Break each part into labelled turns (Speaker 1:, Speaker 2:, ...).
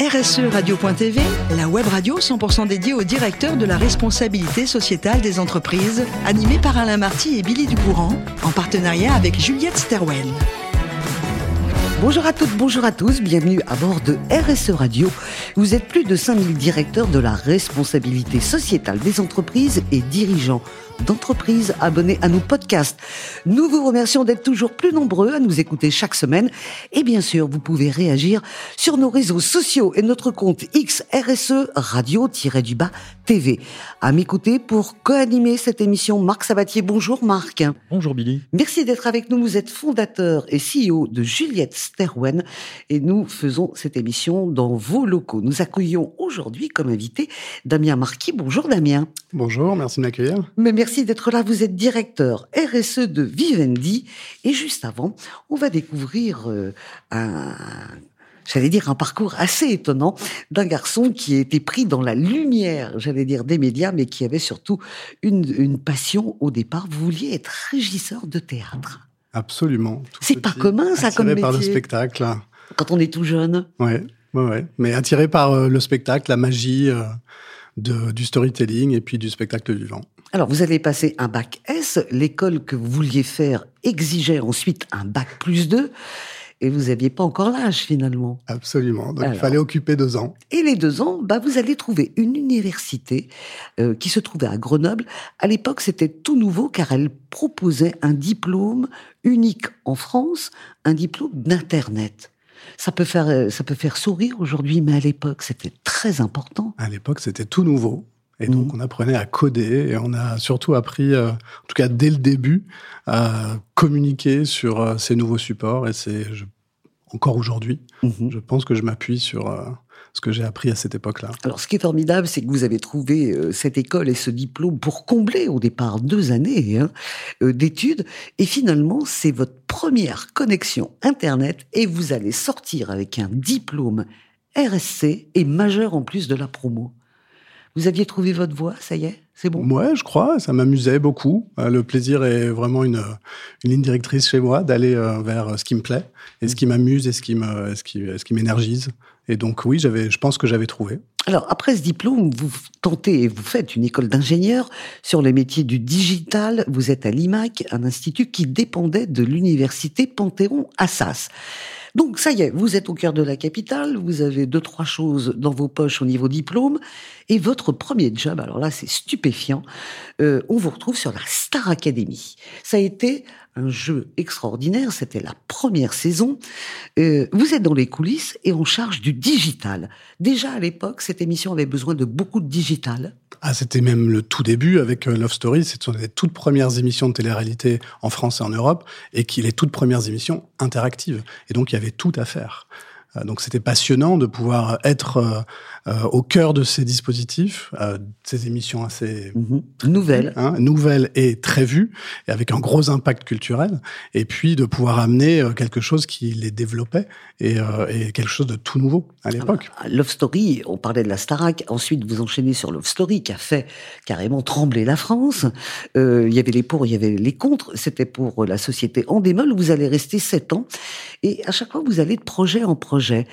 Speaker 1: RSE Radio.tv, la web radio 100% dédiée aux directeurs de la responsabilité sociétale des entreprises, animée par Alain Marty et Billy Ducourant, en partenariat avec Juliette Sterwen.
Speaker 2: Bonjour à toutes, bonjour à tous, bienvenue à bord de RSE Radio. Vous êtes plus de 5000 directeurs de la responsabilité sociétale des entreprises et dirigeants d'entreprises abonnés à nos podcasts. Nous vous remercions d'être toujours plus nombreux à nous écouter chaque semaine. Et bien sûr, vous pouvez réagir sur nos réseaux sociaux et notre compte XRSE Radio-du-Bas TV. À m'écouter pour co-animer cette émission, Marc Sabatier. Bonjour Marc.
Speaker 3: Bonjour Billy.
Speaker 2: Merci d'être avec nous. Vous êtes fondateur et CEO de Juliette Sterwen et nous faisons cette émission dans vos locaux. Nous accueillons aujourd'hui comme invité Damien Marquis. Bonjour Damien.
Speaker 3: Bonjour, merci de m'accueillir.
Speaker 2: Merci d'être là. Vous êtes directeur RSE de Vivendi. Et juste avant, on va découvrir euh, un, j'allais dire un parcours assez étonnant d'un garçon qui a été pris dans la lumière, j'allais dire des médias, mais qui avait surtout une, une passion au départ. Vous vouliez être régisseur de théâtre.
Speaker 3: Absolument.
Speaker 2: C'est pas commun ça comme métier.
Speaker 3: par le spectacle.
Speaker 2: Quand on est tout jeune.
Speaker 3: Ouais, ouais, ouais. Mais attiré par euh, le spectacle, la magie. Euh, de, du storytelling et puis du spectacle vivant.
Speaker 2: Alors, vous avez passé un bac S. L'école que vous vouliez faire exigeait ensuite un bac plus 2. Et vous n'aviez pas encore l'âge finalement.
Speaker 3: Absolument. Donc il fallait occuper deux ans.
Speaker 2: Et les deux ans, bah, vous allez trouver une université euh, qui se trouvait à Grenoble. À l'époque, c'était tout nouveau car elle proposait un diplôme unique en France, un diplôme d'Internet. Ça peut faire, euh, ça peut faire sourire aujourd'hui, mais à l'époque, c'était très important.
Speaker 3: À l'époque, c'était tout nouveau. Et donc, mhm. on apprenait à coder et on a surtout appris, euh, en tout cas dès le début, à communiquer sur euh, ces nouveaux supports. Et c'est encore aujourd'hui, mhm. je pense que je m'appuie sur ce que j'ai appris à cette époque-là.
Speaker 2: Alors, ce qui est formidable, c'est que vous avez trouvé euh, cette école et ce diplôme pour combler au départ deux années hein, euh, d'études. Et finalement, c'est votre première connexion Internet et vous allez sortir avec un diplôme RSC et majeur en plus de la promo. Vous aviez trouvé votre voie, ça y est c'est bon?
Speaker 3: Ouais, je crois. Ça m'amusait beaucoup. Euh, le plaisir est vraiment une, une ligne directrice chez moi d'aller vers ce qui me plaît et ce qui m'amuse et ce qui me, ce qui, ce qui m'énergise. Et donc oui, j'avais, je pense que j'avais trouvé.
Speaker 2: Alors après ce diplôme, vous tentez et vous faites une école d'ingénieur sur les métiers du digital. Vous êtes à l'IMAC, un institut qui dépendait de l'université Panthéon-Assas. Donc ça y est, vous êtes au cœur de la capitale, vous avez deux trois choses dans vos poches au niveau diplôme, et votre premier job, alors là c'est stupéfiant, euh, on vous retrouve sur la Star Academy. Ça a été un jeu extraordinaire, c'était la première saison. Euh, vous êtes dans les coulisses et on charge du digital. Déjà à l'époque, cette émission avait besoin de beaucoup de digital.
Speaker 3: Ah, c'était même le tout début avec euh, Love Story. Ce sont les toutes premières émissions de télé-réalité en France et en Europe et qui les toutes premières émissions interactives. Et donc, il y avait tout à faire. Euh, donc c'était passionnant de pouvoir être euh, au cœur de ces dispositifs, ces émissions assez
Speaker 2: mhm. nouvelles,
Speaker 3: hein, nouvelles et très vues, et avec un gros impact culturel, et puis de pouvoir amener quelque chose qui les développait et, et quelque chose de tout nouveau à l'époque.
Speaker 2: Ah, Love Story, on parlait de la Starac, ensuite vous enchaînez sur Love Story qui a fait carrément trembler la France. il y avait les pour, il y avait les contre. C'était pour la société Endemol. Vous allez rester sept ans, et à chaque fois vous allez de projet en projet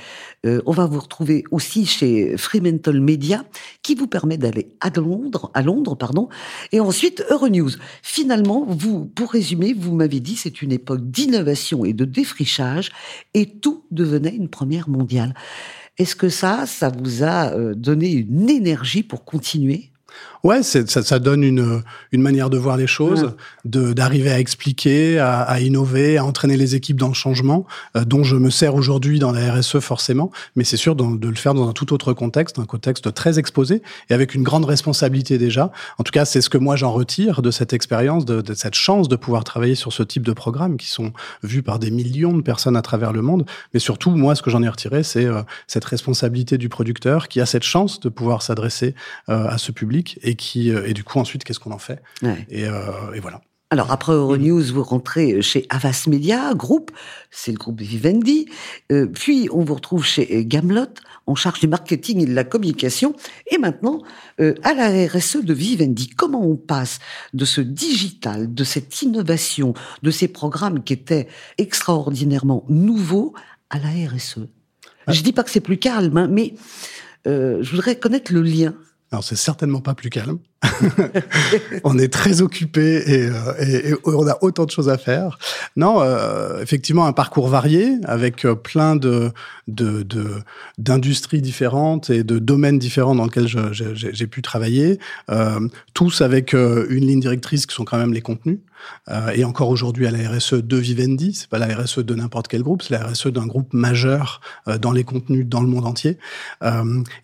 Speaker 2: euh, on va vous retrouver aussi chez Fremantle Media, qui vous permet d'aller à Londres, à Londres, pardon, et ensuite Euronews. Finalement, vous, pour résumer, vous m'avez dit, c'est une époque d'innovation et de défrichage, et tout devenait une première mondiale. Est-ce que ça, ça vous a euh, donné une énergie pour continuer?
Speaker 3: Ouais, ça, ça donne une, une manière de voir les choses, de d'arriver à expliquer, à, à, innover, à entraîner les équipes dans le changement, euh, dont je me sers aujourd'hui dans la RSE forcément, mais c'est sûr de le faire dans un tout autre contexte, un contexte très exposé et avec une grande responsabilité déjà. En tout cas, c'est ce que moi j'en retire de cette expérience, de, de, cette chance de pouvoir travailler sur ce type de programmes qui sont vus par des millions de personnes à travers le monde. Mais surtout, moi, ce que j'en ai retiré, c'est euh, cette responsabilité du producteur qui a cette chance de pouvoir s'adresser euh, à ce public et qui euh, et du coup ensuite qu'est-ce qu'on en fait et, euh, et, voilà.
Speaker 2: Alors après Euronews, vous rentrez chez Avas Media Group, c'est le groupe Vivendi. Euh, puis on vous retrouve chez Gamelot, en charge du marketing et de la communication. Et maintenant, à la RSE de Vivendi, comment on passe de ce digital, de cette innovation, de ces programmes qui étaient extraordinairement nouveaux à la RSE Je dis pas que c'est plus calme, hein, mais je voudrais connaître le lien
Speaker 3: alors c'est certainement pas plus calme. on est très occupé euh, et, on a autant de choses à faire. Non, euh, effectivement un parcours varié avec euh, plein de d'industries différentes et de domaines différents dans lesquels j'ai pu travailler, tous avec une ligne directrice qui sont quand même les contenus. Et encore aujourd'hui à la RSE de Vivendi, c'est pas la RSE de n'importe quel groupe, c'est la RSE d'un groupe majeur dans les contenus dans le monde entier.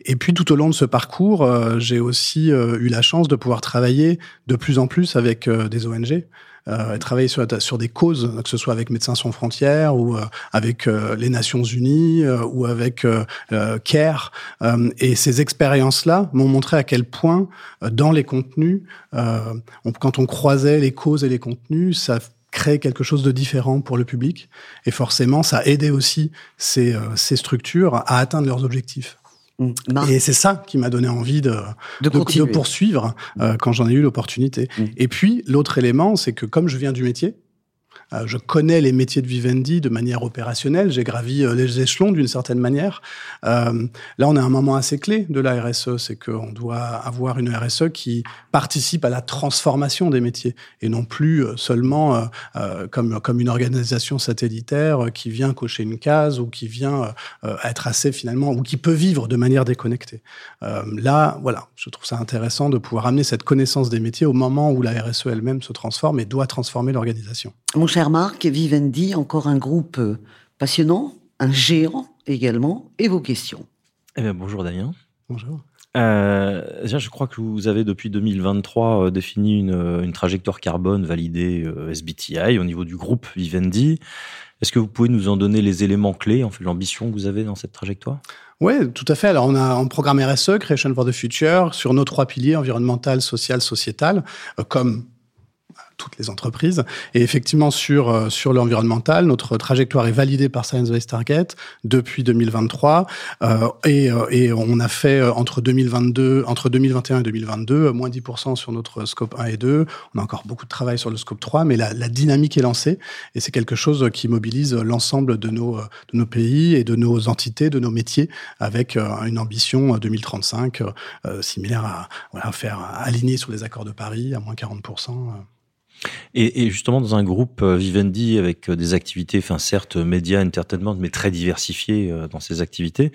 Speaker 3: Et puis tout au long de ce parcours, j'ai aussi eu la chance de pouvoir travailler de plus en plus avec des ONG euh, travailler sur, des causes, que ce soit avec Médecins sans frontières ou euh, avec euh, les Nations Unies euh, ou avec CARE. et ces expériences-là m'ont montré à quel point dans les contenus, on, quand on croisait les causes et les contenus, ça crée quelque chose de différent pour le public. Et forcément, ça aidait aussi ces structures à atteindre leurs objectifs. Mm. Et c'est ça qui m'a donné envie de, de, de, poursuivre euh, quand j'en ai eu l'opportunité. Mm. Et puis, l'autre élément, c'est que comme je viens du métier, je connais les métiers de Vivendi de manière opérationnelle. J'ai gravi euh, les échelons d'une certaine manière. Euh, là, on a un moment assez clé de la RSE, c'est qu'on doit avoir une RSE qui participe à la transformation des métiers et non plus seulement comme une organisation satellitaire qui vient cocher une case ou qui vient être assez finalement ou qui peut vivre de manière déconnectée. là, voilà, je trouve ça intéressant de pouvoir amener cette connaissance des métiers au moment où la RSE elle-même se transforme et doit transformer l'organisation.
Speaker 2: Cher Marc, Vivendi, encore un groupe euh, passionnant, un géant également, et vos questions.
Speaker 4: Eh bien, bonjour Damien.
Speaker 3: Bonjour.
Speaker 4: Euh, je crois que vous avez depuis 2023 euh, défini une, trajectoire carbone validée SBTI au niveau du groupe Vivendi. Est-ce que vous pouvez nous en donner les éléments clés, en fait, l'ambition que vous avez dans cette trajectoire?
Speaker 3: Oui, tout à fait. Alors, on a un programme RSE, Creation for the Future, sur nos trois piliers, environnemental, social, sociétal, comme toutes les entreprises. Et effectivement, sur, euh, sur l'environnemental, notre trajectoire est validée par Science Based Target depuis 2023. Euh, et, euh, et on a fait euh, entre 2022, entre 2021 et 2022, moins 10% sur notre scope 1 et 2. On a encore beaucoup de travail sur le scope 3, mais la, la dynamique est lancée. Et c'est quelque chose qui mobilise l'ensemble de nos, de nos pays et de nos entités, de nos métiers, avec une ambition 2035 similaire à voilà, faire aligner sur les accords de Paris à moins 40%.
Speaker 4: Et, et, justement, dans un groupe euh, Vivendi avec euh, des activités, enfin certes médias, entertainment, mais très diversifiées euh, dans ces activités,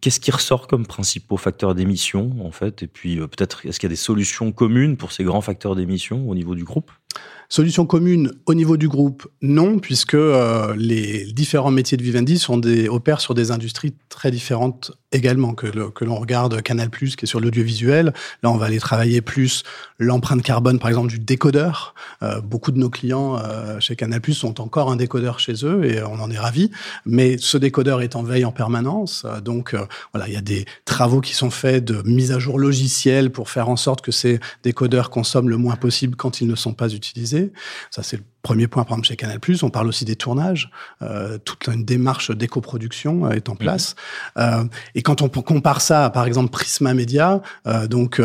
Speaker 4: qu'est-ce qui ressort comme principaux facteurs d'émission en fait? Et puis peut-être est-ce qu'il y a des solutions communes pour ces grands facteurs d'émission au niveau du groupe?
Speaker 3: Solution commune au niveau du groupe, non, puisque euh, les différents métiers de Vivendi sont des, opèrent sur des industries très différentes également. Que, l'on regarde Canal+, qui est sur l'audiovisuel, là on va aller travailler plus l'empreinte carbone, par exemple, du décodeur. Euh, beaucoup de nos clients euh, chez Canal+, sont encore un décodeur chez eux et on en est ravis. Mais ce décodeur est en veille en permanence, donc voilà, il y a des travaux qui sont faits de mise à jour logicielle pour faire en sorte que ces décodeurs consomment le moins possible quand ils ne sont pas utilisés. Ça, c'est le Premier point, par exemple, chez Canal+, on parle aussi des tournages. Euh, toute une démarche d'éco-production euh, est en place. Euh, et quand on compare ça à, par exemple, Prisma Media, euh, donc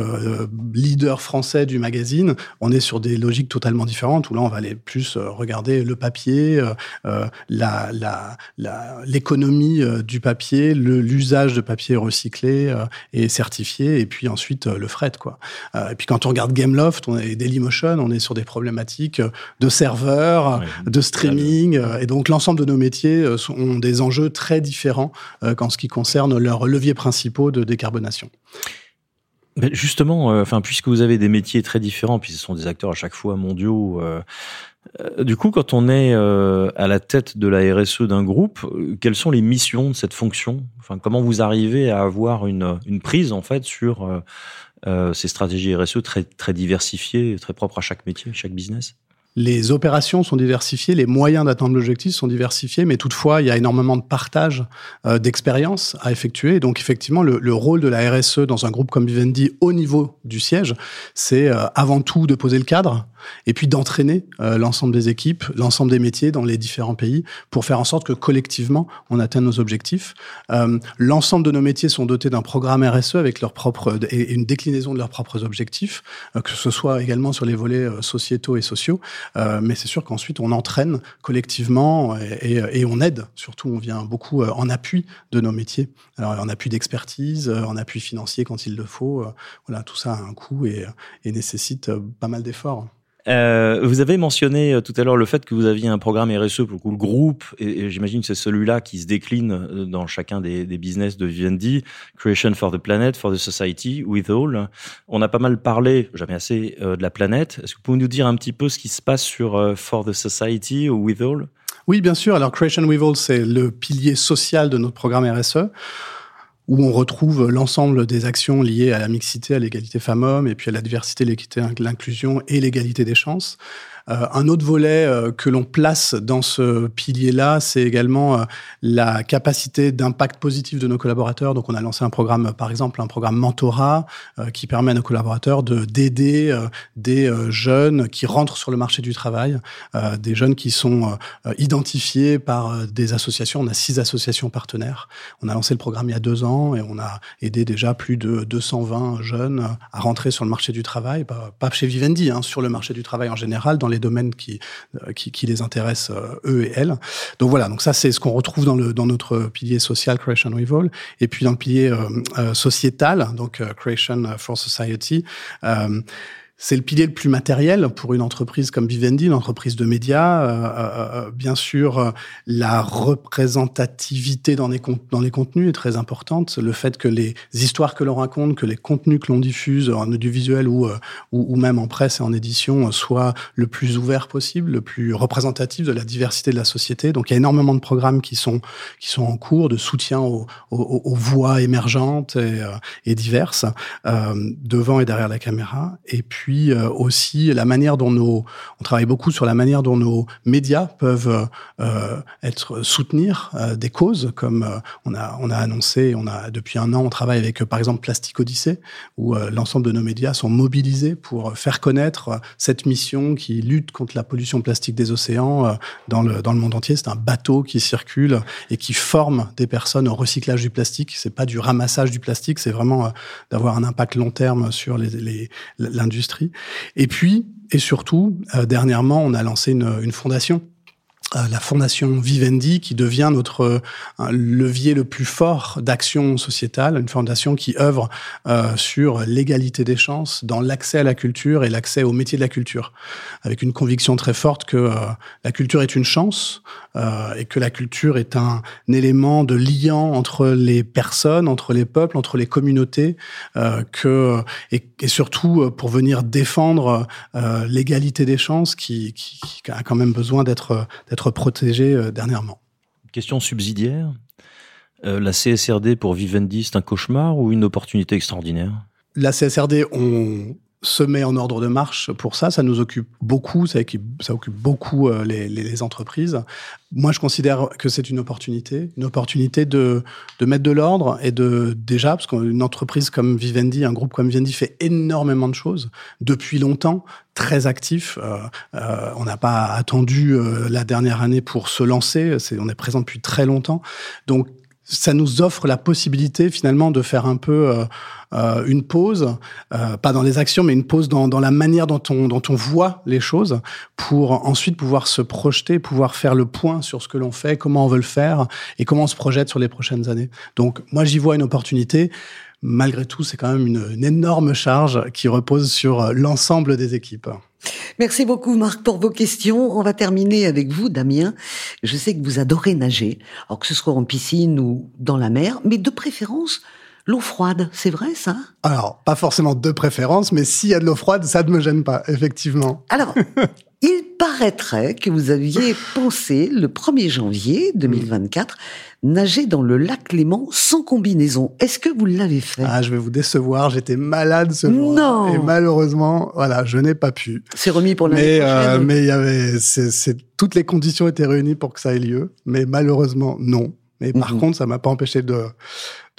Speaker 3: leader français du magazine, on est sur des logiques totalement différentes, où là, on va aller plus regarder le papier, la, la, l'économie du papier, l'usage de papier recyclé et certifié, et puis ensuite le fret. Quoi. et puis quand on regarde Gameloft, on est Dailymotion, on est sur des problématiques de serveurs de streaming. Euh, et donc, l'ensemble de nos métiers euh, ont des enjeux très différents euh, qu'en ce qui concerne leurs leviers principaux de décarbonation.
Speaker 4: justement, enfin, puisque vous avez des métiers très différents, puis ce sont des acteurs à chaque fois mondiaux. du coup, quand on est à la tête de la RSE d'un groupe, quelles sont les missions de cette fonction? Enfin, comment vous arrivez à avoir une, une prise en fait sur ces stratégies RSE très très diversifiées, très propres à chaque métier, chaque business?
Speaker 3: Les opérations sont diversifiées, les moyens d'atteindre l'objectif sont diversifiés, mais toutefois, il y a énormément de partage euh, d'expériences à effectuer. donc, effectivement, le, le, rôle de la RSE dans un groupe comme Vivendi au niveau du siège, c'est euh, avant tout de poser le cadre, et puis d'entraîner l'ensemble des équipes, l'ensemble des métiers dans les différents pays pour faire en sorte que collectivement on atteigne nos objectifs. l'ensemble de nos métiers sont dotés d'un programme RSE avec leur propre et une déclinaison de leurs propres objectifs, que ce soit également sur les volets sociétaux et sociaux. mais c'est sûr qu'ensuite on entraîne collectivement et, on aide. Surtout, on vient beaucoup en appui de nos métiers. Alors en appui d'expertise, en appui financier quand il le faut. Voilà, tout ça a un coût et nécessite pas mal d'efforts.
Speaker 4: Euh, vous avez mentionné euh, tout à l'heure le fait que vous aviez un programme RSE pour le groupe, et, j'imagine que c'est celui-là qui se décline euh, dans chacun des, des, business de Vivendi, Creation for the Planet, for the Society, with all. On a pas mal parlé, jamais assez, de la planète. Est-ce que vous pouvez nous dire un petit peu ce qui se passe sur For the Society ou with all?
Speaker 3: Oui, bien sûr. Alors Creation with all, c'est le pilier social de notre programme RSE où on retrouve l'ensemble des actions liées à la mixité, à l'égalité femmes-hommes, et puis à la diversité, l'équité, l'inclusion et l'égalité des chances. Euh, un autre volet euh, que l'on place dans ce pilier-là, c'est également euh, la capacité d'impact positif de nos collaborateurs. Donc, on a lancé un programme, par exemple, un programme mentorat qui permet à nos collaborateurs de d'aider des jeunes qui rentrent sur le marché du travail, des jeunes qui sont identifiés par des associations. On a six associations partenaires. On a lancé le programme il y a deux ans et on a aidé déjà plus de 220 jeunes à rentrer sur le marché du travail, pas, chez Vivendi, hein, sur le marché du travail en général, les domaines qui, euh, qui, qui les intéressent euh, eux et elles. Donc voilà, donc ça c'est ce qu'on retrouve dans, le, dans notre pilier social Creation Revolve et puis dans le pilier euh, sociétal, donc Creation for Society. C'est le pilier le plus matériel pour une entreprise comme Vivendi, une entreprise de médias. Euh, euh, euh bien sûr, euh, la représentativité dans les, contenus est très importante. Le fait que les histoires que l'on raconte, que les contenus que l'on diffuse en audiovisuel ou, ou, ou, même en presse et en édition soient le plus ouvert possible, le plus représentatif de la diversité de la société. Donc il y a énormément de programmes qui sont, qui sont en cours de soutien aux voix émergentes et, et diverses, devant et derrière la caméra. Et puis euh, aussi la manière dont nos, on travaille beaucoup sur la manière dont nos médias peuvent euh, être soutenir euh, des causes, comme on a on a annoncé, on a depuis un an, on travaille avec par exemple Plastic Odyssey, où l'ensemble de nos médias sont mobilisés pour faire connaître cette mission qui lutte contre la pollution plastique des océans dans le dans le monde entier. C'est un bateau qui circule et qui forme des personnes au recyclage du plastique. C'est pas du ramassage du plastique, c'est vraiment d'avoir un impact long terme sur l'industrie. Et puis, et surtout, euh, dernièrement, on a lancé une, fondation la fondation Vivendi qui devient notre euh, levier le plus fort d'action sociétale, une fondation qui œuvre euh, sur l'égalité des chances dans l'accès à la culture et l'accès au métier de la culture, avec une conviction très forte que la culture est une chance et que la culture est un, élément de liant entre les personnes, entre les peuples, entre les communautés, que et, et, surtout pour venir défendre l'égalité des chances qui, qui, qui, a quand même besoin d'être d'être protégé euh, dernièrement.
Speaker 4: Question subsidiaire. Euh, la CSRD pour Vivendi, c'est un cauchemar ou une opportunité extraordinaire?
Speaker 3: La CSRD, on se met en ordre de marche pour ça. Ça nous occupe beaucoup, ça occupe, beaucoup euh, les, les, entreprises. Moi, je considère que c'est une opportunité, une opportunité de, de mettre de l'ordre et de déjà, parce qu'une entreprise comme Vivendi, un groupe comme Vivendi fait énormément de choses depuis longtemps, très actif. Euh, euh, on n'a pas attendu euh, la dernière année pour se lancer. C'est, on est présent depuis très longtemps, donc ça nous offre la possibilité finalement de faire un peu euh, euh, une pause, euh, pas dans les actions, mais une pause dans, dans, la manière dont on, dont on voit les choses, pour ensuite pouvoir se projeter, pouvoir faire le point sur ce que l'on fait, comment on veut le faire et comment on se projette sur les prochaines années. Donc moi j'y vois une opportunité. Malgré tout, c'est quand même une, une énorme charge qui repose sur l'ensemble des équipes.
Speaker 2: Merci beaucoup Marc pour vos questions. On va terminer avec vous Damien. Je sais que vous adorez nager, alors que ce soit en piscine ou dans la mer, mais de préférence l'eau froide, c'est vrai ça?
Speaker 3: Alors, pas forcément de préférence, mais s'il y a de l'eau froide, ça ne me gêne pas, effectivement.
Speaker 2: Alors, il paraîtrait que vous aviez pensé le 1er janvier 2024 nager dans le lac Léman sans combinaison. Est-ce que vous l'avez fait?
Speaker 3: Ah, je vais vous décevoir. J'étais malade ce jour.
Speaker 2: Non.
Speaker 3: Et malheureusement, voilà, je n'ai pas pu.
Speaker 2: C'est remis pour l'année
Speaker 3: mais,
Speaker 2: euh,
Speaker 3: mais il y avait, c'est, toutes les conditions étaient réunies pour que ça ait lieu. Mais malheureusement, non. Mais par mhm. contre, ça m'a pas empêché de,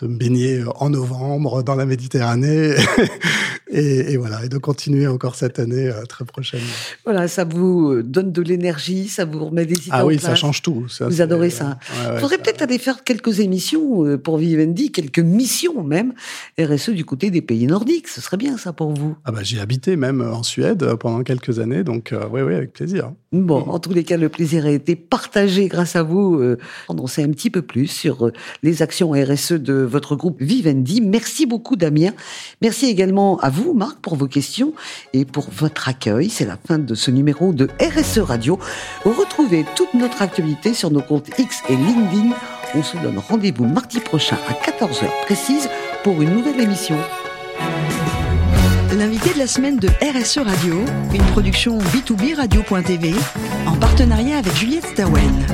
Speaker 3: de me baigner en novembre dans la Méditerranée et, et, voilà, et de continuer encore cette année euh, très prochainement.
Speaker 2: Voilà, ça vous donne de l'énergie, ça vous remet des idées
Speaker 3: Ah
Speaker 2: en
Speaker 3: oui,
Speaker 2: place.
Speaker 3: ça change tout. Ça,
Speaker 2: Vous adorez ça.
Speaker 3: Ouais, ouais,
Speaker 2: Faudrait peut-être aller faire quelques émissions euh, pour Vivendi, quelques missions même, RSE du côté des pays nordiques. Ce serait bien ça pour vous.
Speaker 3: Ah bah j'ai habité même en Suède euh, pendant quelques années, donc euh, oui, oui, avec plaisir.
Speaker 2: Bon, en tous les cas, le plaisir a été partagé grâce à vous. Euh, on en sait un petit peu plus sur les actions RSE de votre groupe Vivendi. Merci beaucoup, Damien. Merci également à vous, Marc, pour vos questions et pour votre accueil. C'est la fin de ce numéro de RSE Radio. Retrouvez toute notre actualité sur nos comptes X et LinkedIn. On se donne rendez-vous mardi prochain à 14h précise pour une nouvelle émission.
Speaker 1: L'invité de la semaine de RSE Radio, une production B2B Radio.tv en partenariat avec Juliette Stawen.